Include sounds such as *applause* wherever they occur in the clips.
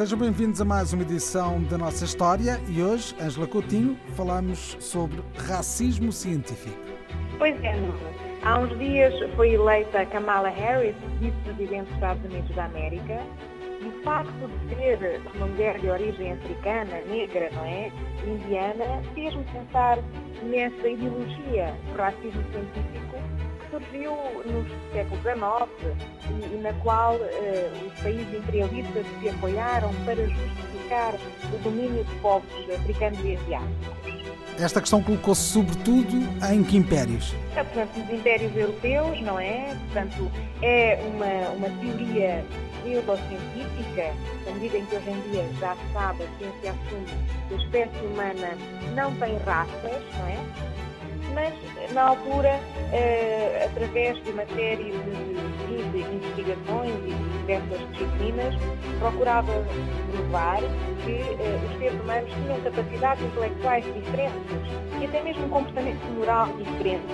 Sejam bem-vindos a mais uma edição da nossa história e hoje, Ângela Coutinho, falamos sobre racismo científico. Pois é, Há uns dias foi eleita Kamala Harris, vice-presidente dos Estados Unidos da América, e o facto de ser uma mulher de origem africana, negra, não é? Indiana, fez-me pensar nessa ideologia do racismo científico surgiu no século XIX e, na qual eh, os países imperialistas se apoiaram para justificar o domínio de povos africanos e asiáticos. Esta questão colocou-se sobretudo em que impérios? É, portanto, os impérios europeus, não é? Portanto, é uma, uma teoria neurocientífica, na medida em que hoje em dia já se sabe, a ciência assume que a espécie humana não tem raças, não é? Mas, na altura, eh, através de uma série de, de investigações e de diversas disciplinas, procurava provar que eh, os seres humanos tinham capacidades intelectuais diferentes e até mesmo um comportamento moral diferente,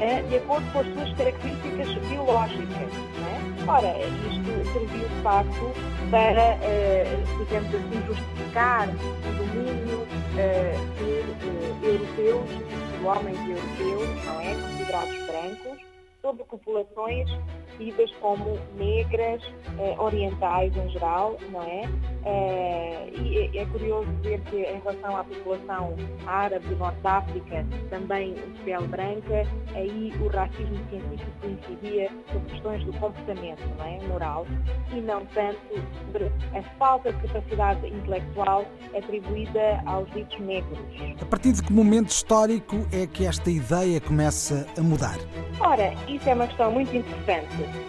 eh, de acordo com as suas características biológicas. É? Ora, isto serviu de facto para, eh, digamos assim, justificar o domínio eh, de europeus, de homens europeus, não é? Considerados brancos, sobre populações tidas como negras, eh, orientais em geral, não é? Eh, e é, é curioso ver que em relação à população árabe do Norte da África, também de pele branca, aí o racismo científico incidia sobre questões do comportamento, não é? Moral, e não tanto sobre a falta de capacidade intelectual atribuída aos ditos negros. A partir de que momento histórico é que esta ideia começa a mudar? Ora, isso é uma questão muito interessante.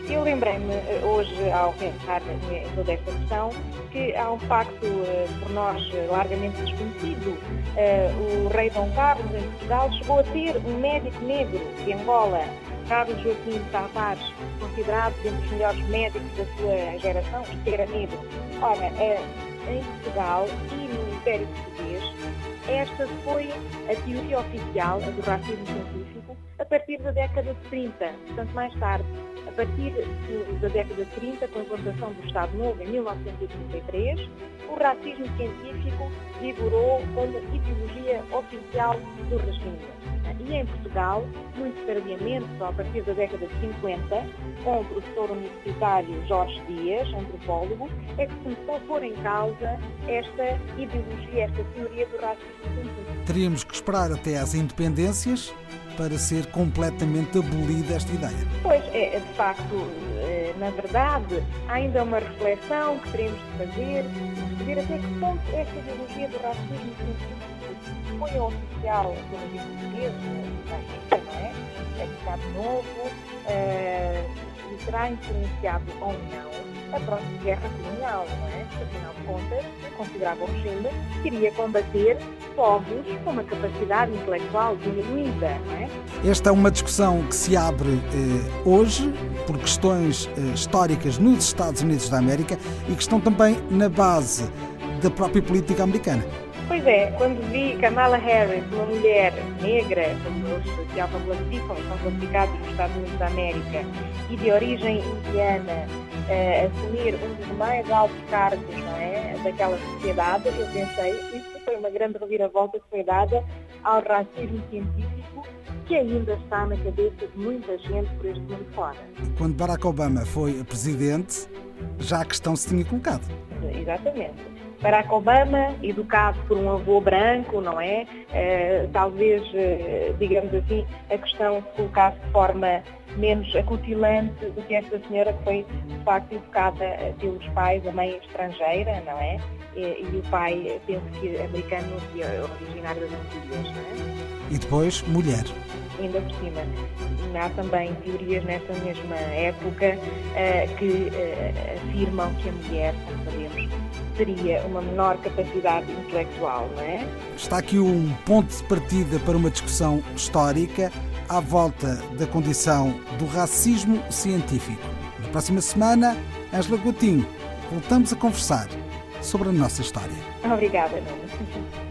Eu lembrei-me eh, hoje, ao pensar em toda esta questão, que há um facto eh, por nós largamente desconhecido. Eh, o rei Dom Carlos, em Portugal, chegou a ter um médico negro de Angola, Carlos Joaquim Tavares, considerado entre os melhores médicos da sua geração, e era negro. Ora, em Portugal e no Império Português, esta foi a teoria oficial do racismo científico a partir da década de 30, portanto mais tarde. A partir da década de 30, com a implantação do Estado Novo em 1933, o racismo científico vigorou como ideologia oficial do regime. E em Portugal, muito tardiamente, só a partir da década de 50, com o professor universitário Jorge Dias, antropólogo, é que se começou a pôr em causa esta ideologia, esta teoria do racismo científico. Teríamos que esperar até às independências para ser completamente abolida esta ideia. Pois, é, de facto, eh, na verdade, há ainda uma reflexão que teremos de fazer, de perceber até que ponto esta ideologia do racismo científico foi oficial do regime português, não é? É Estado Novo, uh, será influenciado ou não a próxima guerra colonial, não é? Afinal de contas, considerava o regime que queria combater povos com uma capacidade intelectual diminuída, não é? Esta é uma discussão que se abre eh, hoje por questões eh, históricas nos Estados Unidos da América e que estão também na base da própria política americana. Pois é, quando vi Kamala Harris, uma mulher negra, como eles se autoclassificam, são classificados nos Estados Unidos da América, e de origem indiana, uh, assumir um dos mais altos cargos não é, daquela sociedade, eu pensei, isso foi uma grande reviravolta que foi dada ao racismo científico que ainda está na cabeça de muita gente por este mundo fora. Quando Barack Obama foi presidente, já a questão se tinha colocado. Exatamente. Barack Obama, educado por um avô branco, não é? Uh, talvez, uh, digamos assim, a questão se colocasse de forma menos acutilante do que esta senhora que foi, de facto, educada pelos pais, a mãe estrangeira, não é? E, e o pai, penso que americano e originário das Antilhas, não é? E depois, mulher ainda por cima. Há também teorias nessa mesma época uh, que uh, afirmam que a mulher, como sabemos, teria uma menor capacidade intelectual, não é? Está aqui um ponto de partida para uma discussão histórica à volta da condição do racismo científico. Na próxima semana, Angela Coutinho, voltamos a conversar sobre a nossa história. Obrigada, Nuno. *laughs*